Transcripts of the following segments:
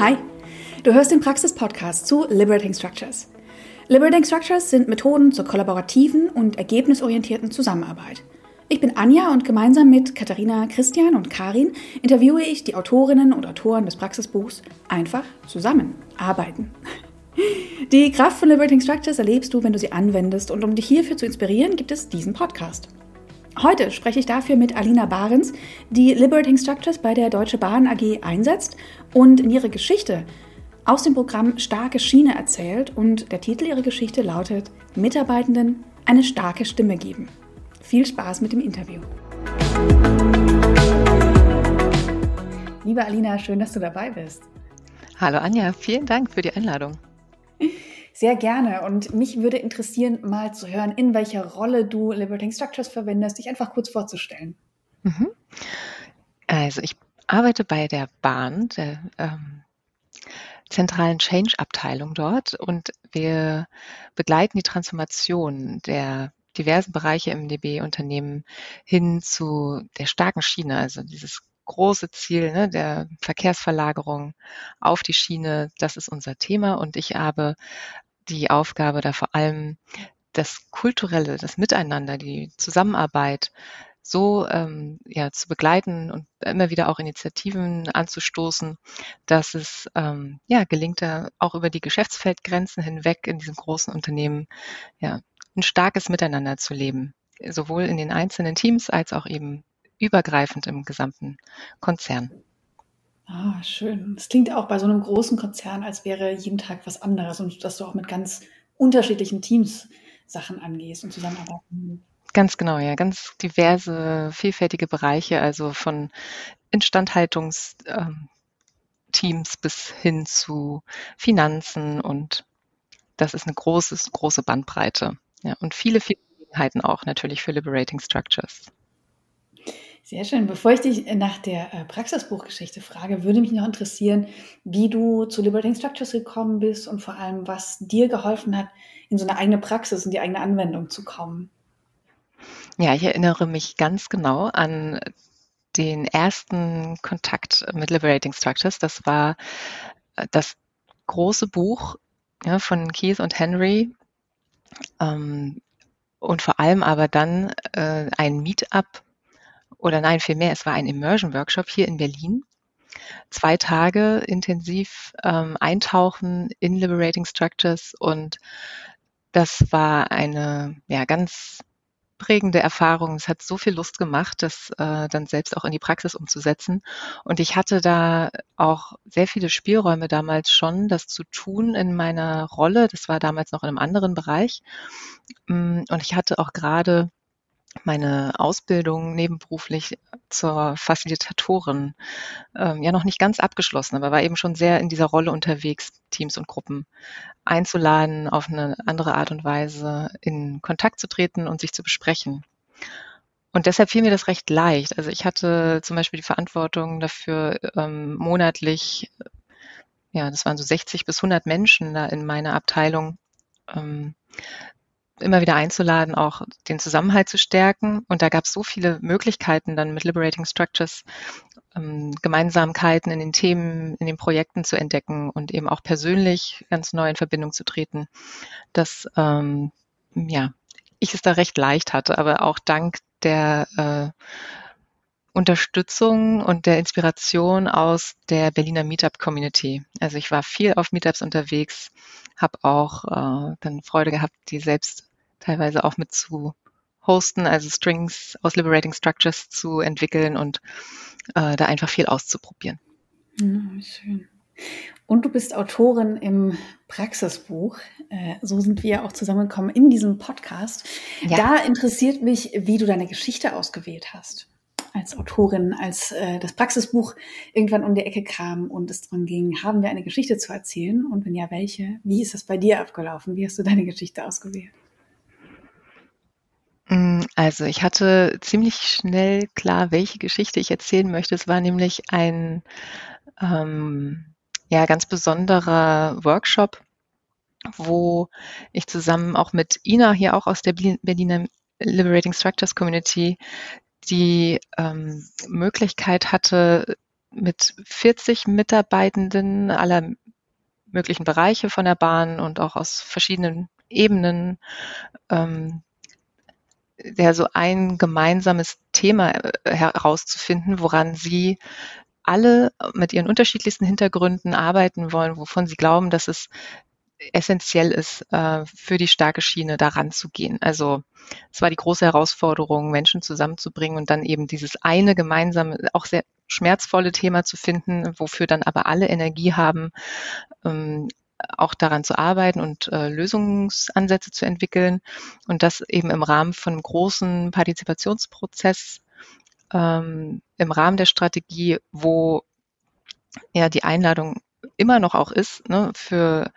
Hi, du hörst den Praxis-Podcast zu Liberating Structures. Liberating Structures sind Methoden zur kollaborativen und ergebnisorientierten Zusammenarbeit. Ich bin Anja und gemeinsam mit Katharina, Christian und Karin interviewe ich die Autorinnen und Autoren des Praxisbuchs Einfach zusammenarbeiten. Die Kraft von Liberating Structures erlebst du, wenn du sie anwendest und um dich hierfür zu inspirieren, gibt es diesen Podcast. Heute spreche ich dafür mit Alina Barens, die Liberating Structures bei der Deutsche Bahn AG einsetzt und in ihrer Geschichte aus dem Programm Starke Schiene erzählt und der Titel ihrer Geschichte lautet Mitarbeitenden eine starke Stimme geben. Viel Spaß mit dem Interview. Liebe Alina, schön, dass du dabei bist. Hallo Anja, vielen Dank für die Einladung. Sehr gerne. Und mich würde interessieren, mal zu hören, in welcher Rolle du Liberating Structures verwendest, dich einfach kurz vorzustellen. Mhm. Also ich arbeite bei der Bahn, der ähm, zentralen Change-Abteilung dort und wir begleiten die Transformation der diversen Bereiche im DB-Unternehmen hin zu der starken Schiene, also dieses große Ziel ne, der Verkehrsverlagerung auf die Schiene, das ist unser Thema und ich habe die Aufgabe, da vor allem das Kulturelle, das Miteinander, die Zusammenarbeit so ähm, ja, zu begleiten und immer wieder auch Initiativen anzustoßen, dass es ähm, ja, gelingt, da auch über die Geschäftsfeldgrenzen hinweg in diesem großen Unternehmen ja, ein starkes Miteinander zu leben, sowohl in den einzelnen Teams als auch eben übergreifend im gesamten Konzern. Ah, schön. Es klingt auch bei so einem großen Konzern, als wäre jeden Tag was anderes und dass du auch mit ganz unterschiedlichen Teams Sachen angehst und zusammenarbeiten. Ganz genau, ja, ganz diverse, vielfältige Bereiche, also von Instandhaltungsteams ähm, bis hin zu Finanzen und das ist eine große, große Bandbreite. Ja, und viele, viele Gelegenheiten auch natürlich für Liberating Structures. Sehr schön. Bevor ich dich nach der äh, Praxisbuchgeschichte frage, würde mich noch interessieren, wie du zu Liberating Structures gekommen bist und vor allem, was dir geholfen hat, in so eine eigene Praxis, in die eigene Anwendung zu kommen. Ja, ich erinnere mich ganz genau an den ersten Kontakt mit Liberating Structures. Das war äh, das große Buch ja, von Keith und Henry. Ähm, und vor allem aber dann äh, ein Meetup oder nein, vielmehr, es war ein Immersion-Workshop hier in Berlin. Zwei Tage intensiv ähm, eintauchen in Liberating Structures und das war eine ja, ganz prägende Erfahrung. Es hat so viel Lust gemacht, das äh, dann selbst auch in die Praxis umzusetzen. Und ich hatte da auch sehr viele Spielräume damals schon, das zu tun in meiner Rolle. Das war damals noch in einem anderen Bereich. Mm, und ich hatte auch gerade meine Ausbildung nebenberuflich zur Facilitatorin ähm, ja noch nicht ganz abgeschlossen, aber war eben schon sehr in dieser Rolle unterwegs, Teams und Gruppen einzuladen, auf eine andere Art und Weise in Kontakt zu treten und sich zu besprechen. Und deshalb fiel mir das recht leicht. Also ich hatte zum Beispiel die Verantwortung dafür, ähm, monatlich, ja, das waren so 60 bis 100 Menschen da in meiner Abteilung, ähm, immer wieder einzuladen, auch den Zusammenhalt zu stärken. Und da gab es so viele Möglichkeiten, dann mit Liberating Structures ähm, Gemeinsamkeiten in den Themen, in den Projekten zu entdecken und eben auch persönlich ganz neu in Verbindung zu treten, dass ähm, ja, ich es da recht leicht hatte, aber auch dank der äh, Unterstützung und der Inspiration aus der Berliner Meetup-Community. Also ich war viel auf Meetups unterwegs, habe auch äh, dann Freude gehabt, die selbst teilweise auch mit zu hosten, also Strings aus Liberating Structures zu entwickeln und äh, da einfach viel auszuprobieren. Ja, schön. Und du bist Autorin im Praxisbuch. Äh, so sind wir auch zusammengekommen in diesem Podcast. Ja. Da interessiert mich, wie du deine Geschichte ausgewählt hast. Als Autorin, als äh, das Praxisbuch irgendwann um die Ecke kam und es darum ging, haben wir eine Geschichte zu erzählen? Und wenn ja, welche? Wie ist das bei dir abgelaufen? Wie hast du deine Geschichte ausgewählt? Also ich hatte ziemlich schnell klar, welche Geschichte ich erzählen möchte. Es war nämlich ein ähm, ja, ganz besonderer Workshop, wo ich zusammen auch mit Ina hier auch aus der Berliner Liberating Structures Community die ähm, Möglichkeit hatte, mit 40 Mitarbeitenden aller möglichen Bereiche von der Bahn und auch aus verschiedenen Ebenen, ähm, der so ein gemeinsames Thema äh, herauszufinden, woran sie alle mit ihren unterschiedlichsten Hintergründen arbeiten wollen, wovon sie glauben, dass es essentiell ist, äh, für die starke Schiene daran zu gehen. Also es war die große Herausforderung, Menschen zusammenzubringen und dann eben dieses eine gemeinsame, auch sehr schmerzvolle Thema zu finden, wofür dann aber alle Energie haben, ähm, auch daran zu arbeiten und äh, Lösungsansätze zu entwickeln und das eben im Rahmen von einem großen Partizipationsprozess ähm, im Rahmen der Strategie, wo ja die Einladung immer noch auch ist, ne, für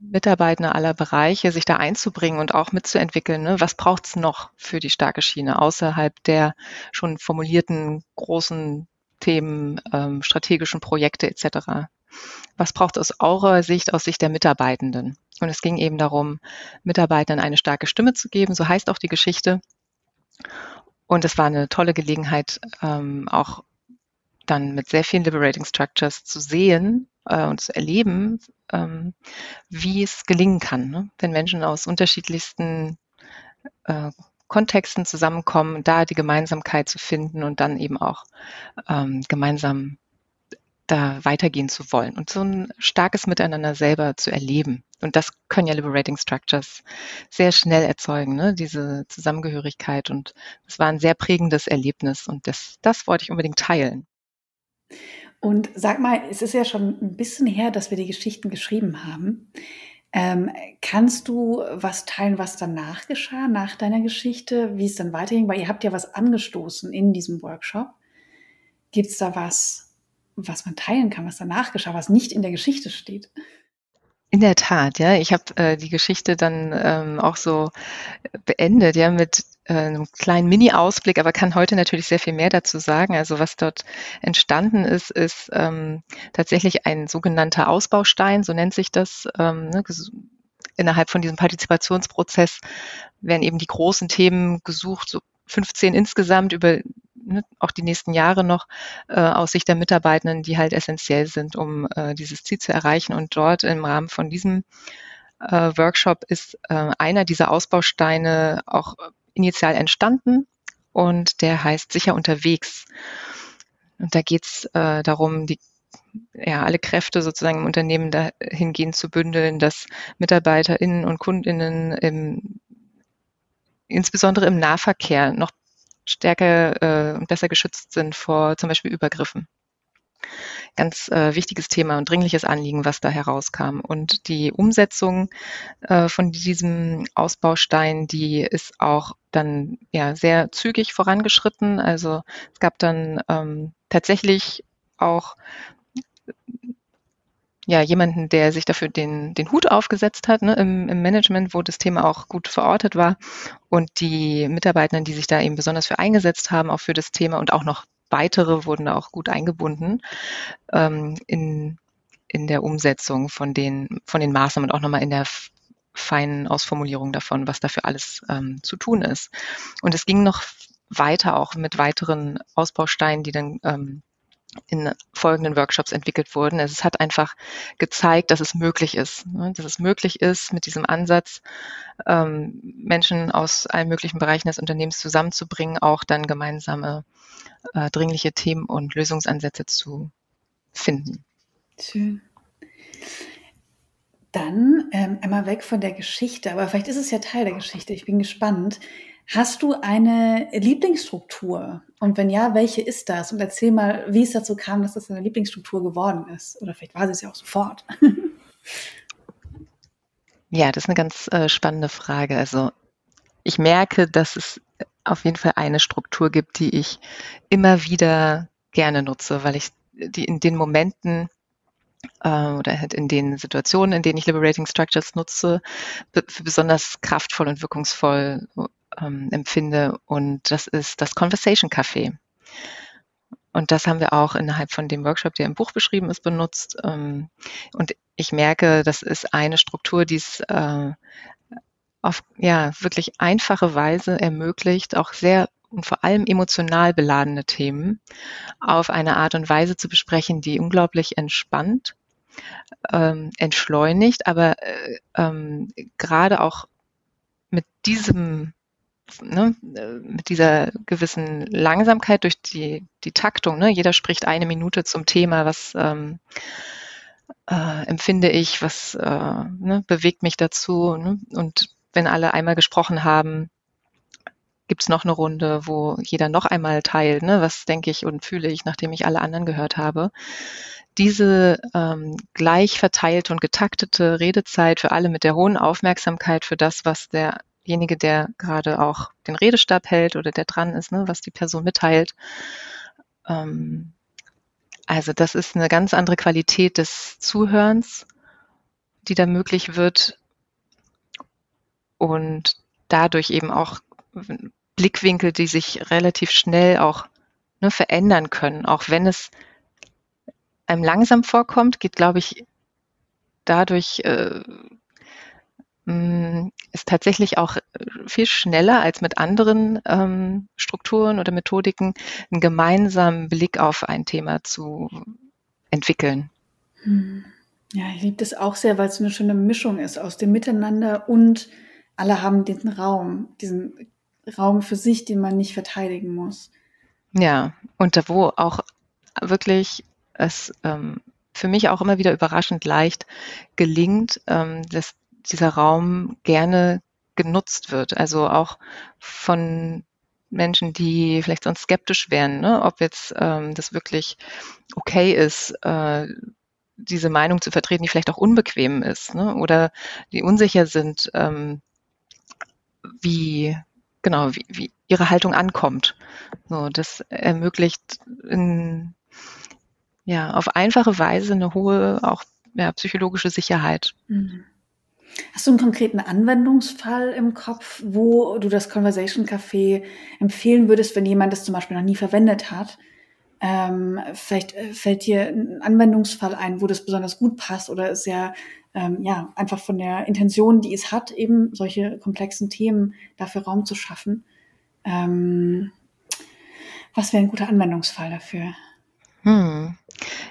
Mitarbeiter aller Bereiche, sich da einzubringen und auch mitzuentwickeln. Ne? Was braucht es noch für die starke Schiene außerhalb der schon formulierten großen Themen, ähm, strategischen Projekte etc.? Was braucht es aus eurer Sicht, aus Sicht der Mitarbeitenden? Und es ging eben darum, Mitarbeitern eine starke Stimme zu geben, so heißt auch die Geschichte. Und es war eine tolle Gelegenheit, ähm, auch dann mit sehr vielen Liberating Structures zu sehen äh, und zu erleben, ähm, wie es gelingen kann, ne? wenn Menschen aus unterschiedlichsten äh, Kontexten zusammenkommen, da die Gemeinsamkeit zu finden und dann eben auch ähm, gemeinsam da weitergehen zu wollen und so ein starkes Miteinander selber zu erleben. Und das können ja Liberating Structures sehr schnell erzeugen, ne? diese Zusammengehörigkeit. Und es war ein sehr prägendes Erlebnis und das, das wollte ich unbedingt teilen. Und sag mal, es ist ja schon ein bisschen her, dass wir die Geschichten geschrieben haben. Ähm, kannst du was teilen, was danach geschah, nach deiner Geschichte, wie es dann weiterging? Weil ihr habt ja was angestoßen in diesem Workshop. Gibt es da was, was man teilen kann, was danach geschah, was nicht in der Geschichte steht? In der Tat, ja. Ich habe äh, die Geschichte dann ähm, auch so beendet, ja, mit äh, einem kleinen Mini-Ausblick, aber kann heute natürlich sehr viel mehr dazu sagen. Also was dort entstanden ist, ist ähm, tatsächlich ein sogenannter Ausbaustein, so nennt sich das. Ähm, ne, innerhalb von diesem Partizipationsprozess werden eben die großen Themen gesucht, so 15 insgesamt über ne, auch die nächsten Jahre noch äh, aus Sicht der Mitarbeitenden, die halt essentiell sind, um äh, dieses Ziel zu erreichen. Und dort im Rahmen von diesem äh, Workshop ist äh, einer dieser Ausbausteine auch initial entstanden und der heißt Sicher unterwegs. Und da geht es äh, darum, die ja, alle Kräfte sozusagen im Unternehmen dahingehend zu bündeln, dass MitarbeiterInnen und KundInnen im, insbesondere im Nahverkehr noch stärker äh, besser geschützt sind vor zum Beispiel Übergriffen. Ganz äh, wichtiges Thema und dringliches Anliegen, was da herauskam. Und die Umsetzung äh, von diesem Ausbaustein, die ist auch dann ja sehr zügig vorangeschritten. Also es gab dann ähm, tatsächlich auch ja, jemanden, der sich dafür den, den Hut aufgesetzt hat ne, im, im Management, wo das Thema auch gut verortet war. Und die Mitarbeiter, die sich da eben besonders für eingesetzt haben, auch für das Thema und auch noch weitere wurden da auch gut eingebunden ähm, in, in der Umsetzung von den, von den Maßnahmen und auch nochmal in der feinen Ausformulierung davon, was dafür alles ähm, zu tun ist. Und es ging noch weiter auch mit weiteren Ausbausteinen, die dann ähm, in folgenden Workshops entwickelt wurden. Es hat einfach gezeigt, dass es möglich ist, ne? dass es möglich ist, mit diesem Ansatz ähm, Menschen aus allen möglichen Bereichen des Unternehmens zusammenzubringen, auch dann gemeinsame äh, dringliche Themen und Lösungsansätze zu finden. Schön. Dann ähm, einmal weg von der Geschichte, aber vielleicht ist es ja Teil der Geschichte. Ich bin gespannt. Hast du eine Lieblingsstruktur? Und wenn ja, welche ist das? Und erzähl mal, wie es dazu kam, dass das eine Lieblingsstruktur geworden ist. Oder vielleicht war es ja auch sofort. ja, das ist eine ganz äh, spannende Frage. Also ich merke, dass es auf jeden Fall eine Struktur gibt, die ich immer wieder gerne nutze, weil ich die in den Momenten äh, oder halt in den Situationen, in denen ich Liberating Structures nutze, für besonders kraftvoll und wirkungsvoll ähm, empfinde. Und das ist das Conversation Café. Und das haben wir auch innerhalb von dem Workshop, der im Buch beschrieben ist, benutzt. Ähm, und ich merke, das ist eine Struktur, die es äh, auf ja, wirklich einfache Weise ermöglicht, auch sehr und vor allem emotional beladene Themen auf eine Art und Weise zu besprechen, die unglaublich entspannt, ähm, entschleunigt, aber äh, ähm, gerade auch mit diesem Ne, mit dieser gewissen Langsamkeit durch die, die Taktung. Ne? Jeder spricht eine Minute zum Thema, was ähm, äh, empfinde ich, was äh, ne, bewegt mich dazu. Ne? Und wenn alle einmal gesprochen haben, gibt es noch eine Runde, wo jeder noch einmal teilt, ne? was denke ich und fühle ich, nachdem ich alle anderen gehört habe. Diese ähm, gleich verteilte und getaktete Redezeit für alle mit der hohen Aufmerksamkeit für das, was derjenige, der gerade auch den Redestab hält oder der dran ist, ne? was die Person mitteilt, ähm, also das ist eine ganz andere Qualität des Zuhörens, die da möglich wird und dadurch eben auch Blickwinkel, die sich relativ schnell auch ne, verändern können, auch wenn es einem langsam vorkommt, geht, glaube ich, dadurch äh, ist tatsächlich auch äh, viel schneller als mit anderen ähm, Strukturen oder Methodiken einen gemeinsamen Blick auf ein Thema zu entwickeln. Hm. Ja, ich liebe das auch sehr, weil es eine schöne Mischung ist aus dem Miteinander und alle haben diesen Raum, diesen Raum für sich, den man nicht verteidigen muss. Ja, und da wo auch wirklich es ähm, für mich auch immer wieder überraschend leicht gelingt, ähm, das dieser Raum gerne genutzt wird. Also auch von Menschen, die vielleicht sonst skeptisch wären, ne? ob jetzt ähm, das wirklich okay ist, äh, diese Meinung zu vertreten, die vielleicht auch unbequem ist, ne? oder die unsicher sind, ähm, wie genau wie, wie ihre Haltung ankommt. So, das ermöglicht in, ja auf einfache Weise eine hohe auch ja, psychologische Sicherheit. Mhm. Hast du einen konkreten Anwendungsfall im Kopf, wo du das Conversation Café empfehlen würdest, wenn jemand das zum Beispiel noch nie verwendet hat? Ähm, vielleicht äh, fällt dir ein Anwendungsfall ein, wo das besonders gut passt oder ist ja, ähm, ja einfach von der Intention, die es hat, eben solche komplexen Themen dafür Raum zu schaffen. Ähm, was wäre ein guter Anwendungsfall dafür? Hm.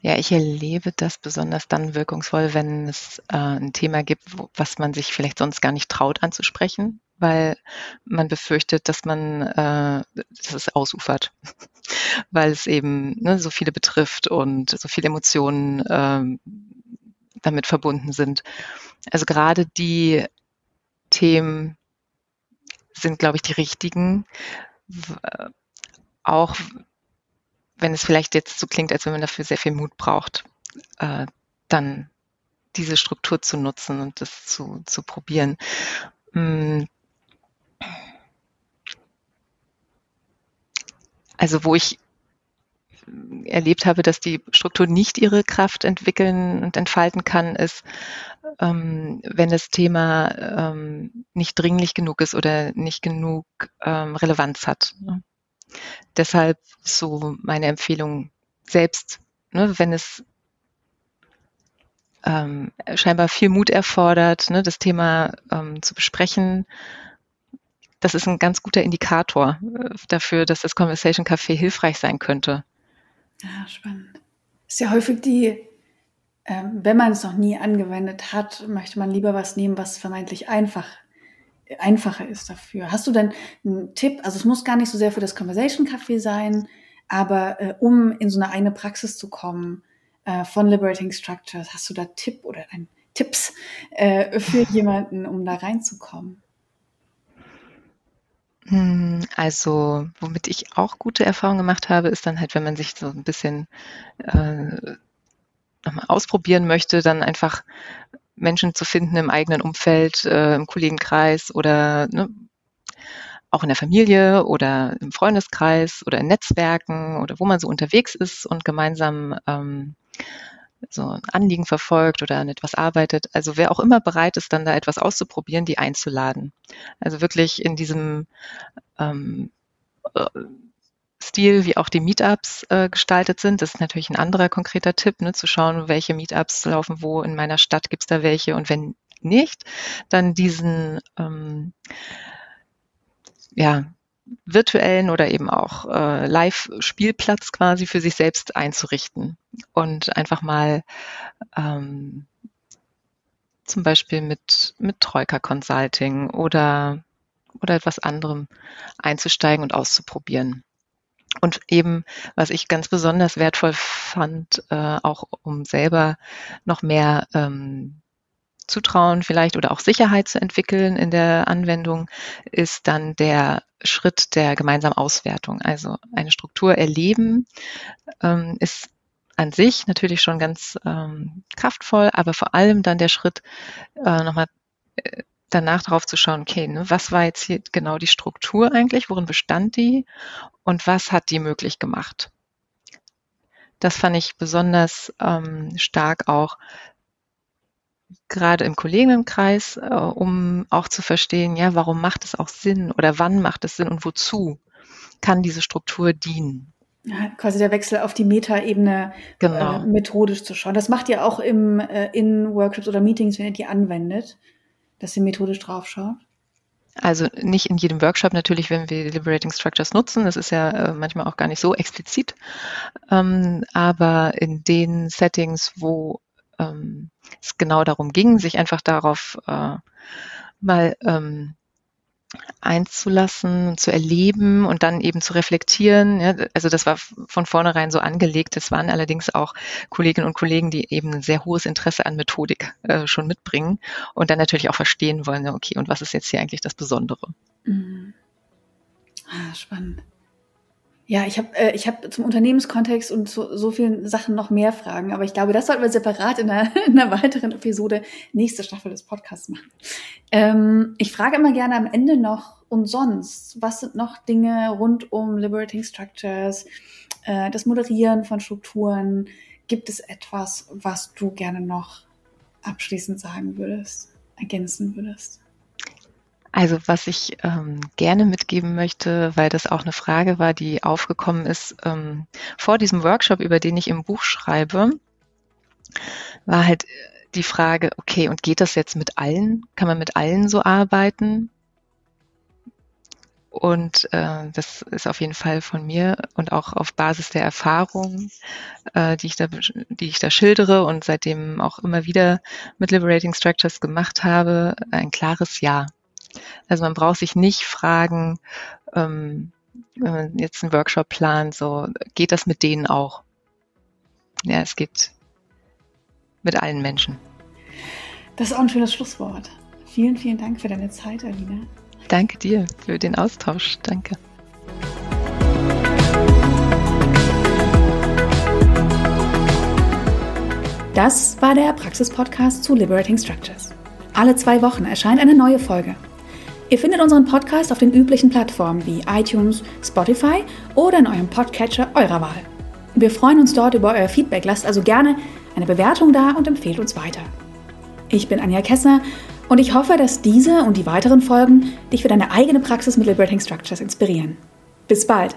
Ja, ich erlebe das besonders dann wirkungsvoll, wenn es äh, ein Thema gibt, wo, was man sich vielleicht sonst gar nicht traut anzusprechen, weil man befürchtet, dass man, äh, dass es ausufert, weil es eben ne, so viele betrifft und so viele Emotionen äh, damit verbunden sind. Also gerade die Themen sind, glaube ich, die richtigen. Auch wenn es vielleicht jetzt so klingt, als wenn man dafür sehr viel Mut braucht, äh, dann diese Struktur zu nutzen und das zu, zu probieren. Mm. Also wo ich erlebt habe, dass die Struktur nicht ihre Kraft entwickeln und entfalten kann, ist, ähm, wenn das Thema ähm, nicht dringlich genug ist oder nicht genug ähm, Relevanz hat. Ne? Deshalb so meine Empfehlung selbst, ne, wenn es ähm, scheinbar viel Mut erfordert, ne, das Thema ähm, zu besprechen. Das ist ein ganz guter Indikator äh, dafür, dass das Conversation Café hilfreich sein könnte. Ja, spannend. Ist ja häufig die, ähm, wenn man es noch nie angewendet hat, möchte man lieber was nehmen, was vermeintlich einfach einfacher ist dafür. Hast du denn einen Tipp? Also es muss gar nicht so sehr für das Conversation Café sein, aber äh, um in so eine eine Praxis zu kommen äh, von Liberating Structures, hast du da Tipp oder ein Tipps äh, für jemanden, um da reinzukommen? Hm, also, womit ich auch gute Erfahrungen gemacht habe, ist dann halt, wenn man sich so ein bisschen äh, nochmal ausprobieren möchte, dann einfach Menschen zu finden im eigenen Umfeld, äh, im Kollegenkreis oder ne, auch in der Familie oder im Freundeskreis oder in Netzwerken oder wo man so unterwegs ist und gemeinsam ähm, so ein Anliegen verfolgt oder an etwas arbeitet. Also wer auch immer bereit ist, dann da etwas auszuprobieren, die einzuladen. Also wirklich in diesem ähm, äh, Stil, wie auch die Meetups äh, gestaltet sind. Das ist natürlich ein anderer konkreter Tipp, ne, zu schauen, welche Meetups laufen wo in meiner Stadt, gibt es da welche und wenn nicht, dann diesen ähm, ja, virtuellen oder eben auch äh, Live-Spielplatz quasi für sich selbst einzurichten und einfach mal ähm, zum Beispiel mit, mit Troika Consulting oder, oder etwas anderem einzusteigen und auszuprobieren. Und eben, was ich ganz besonders wertvoll fand, äh, auch um selber noch mehr ähm, Zutrauen vielleicht oder auch Sicherheit zu entwickeln in der Anwendung, ist dann der Schritt der gemeinsamen Auswertung. Also eine Struktur erleben ähm, ist an sich natürlich schon ganz ähm, kraftvoll, aber vor allem dann der Schritt, äh, nochmal äh, danach darauf zu schauen, okay, ne, was war jetzt hier genau die Struktur eigentlich, worin bestand die und was hat die möglich gemacht? Das fand ich besonders ähm, stark auch gerade im Kolleginnenkreis, äh, um auch zu verstehen, ja, warum macht es auch Sinn oder wann macht es Sinn und wozu kann diese Struktur dienen? Ja, quasi der Wechsel auf die Metaebene genau. äh, methodisch zu schauen. Das macht ihr auch im, äh, in Workshops oder Meetings, wenn ihr die anwendet, dass ihr methodisch drauf schaut. Also nicht in jedem Workshop natürlich, wenn wir Liberating Structures nutzen. Das ist ja äh, manchmal auch gar nicht so explizit. Ähm, aber in den Settings, wo ähm, es genau darum ging, sich einfach darauf äh, mal ähm, einzulassen und zu erleben und dann eben zu reflektieren. Ja, also das war von vornherein so angelegt. Es waren allerdings auch Kolleginnen und Kollegen, die eben ein sehr hohes Interesse an Methodik äh, schon mitbringen und dann natürlich auch verstehen wollen, okay, und was ist jetzt hier eigentlich das Besondere? Mhm. Ah, spannend. Ja, ich habe äh, hab zum Unternehmenskontext und zu so vielen Sachen noch mehr Fragen, aber ich glaube, das sollten wir separat in einer, in einer weiteren Episode nächste Staffel des Podcasts machen. Ähm, ich frage immer gerne am Ende noch, und sonst, was sind noch Dinge rund um Liberating Structures, äh, das Moderieren von Strukturen? Gibt es etwas, was du gerne noch abschließend sagen würdest, ergänzen würdest? Also was ich ähm, gerne mitgeben möchte, weil das auch eine Frage war, die aufgekommen ist ähm, vor diesem Workshop, über den ich im Buch schreibe, war halt die Frage, okay, und geht das jetzt mit allen? Kann man mit allen so arbeiten? Und äh, das ist auf jeden Fall von mir und auch auf Basis der Erfahrung, äh, die, ich da, die ich da schildere und seitdem auch immer wieder mit Liberating Structures gemacht habe, ein klares Ja. Also man braucht sich nicht fragen, ähm, wenn man jetzt einen Workshop plant, so geht das mit denen auch? Ja, es geht mit allen Menschen. Das ist auch ein schönes Schlusswort. Vielen, vielen Dank für deine Zeit, Alina. Danke dir für den Austausch. Danke. Das war der Praxis-Podcast zu Liberating Structures. Alle zwei Wochen erscheint eine neue Folge. Ihr findet unseren Podcast auf den üblichen Plattformen wie iTunes, Spotify oder in eurem Podcatcher eurer Wahl. Wir freuen uns dort über euer Feedback. Lasst also gerne eine Bewertung da und empfehlt uns weiter. Ich bin Anja Kessner und ich hoffe, dass diese und die weiteren Folgen dich für deine eigene Praxis mit Liberating Structures inspirieren. Bis bald!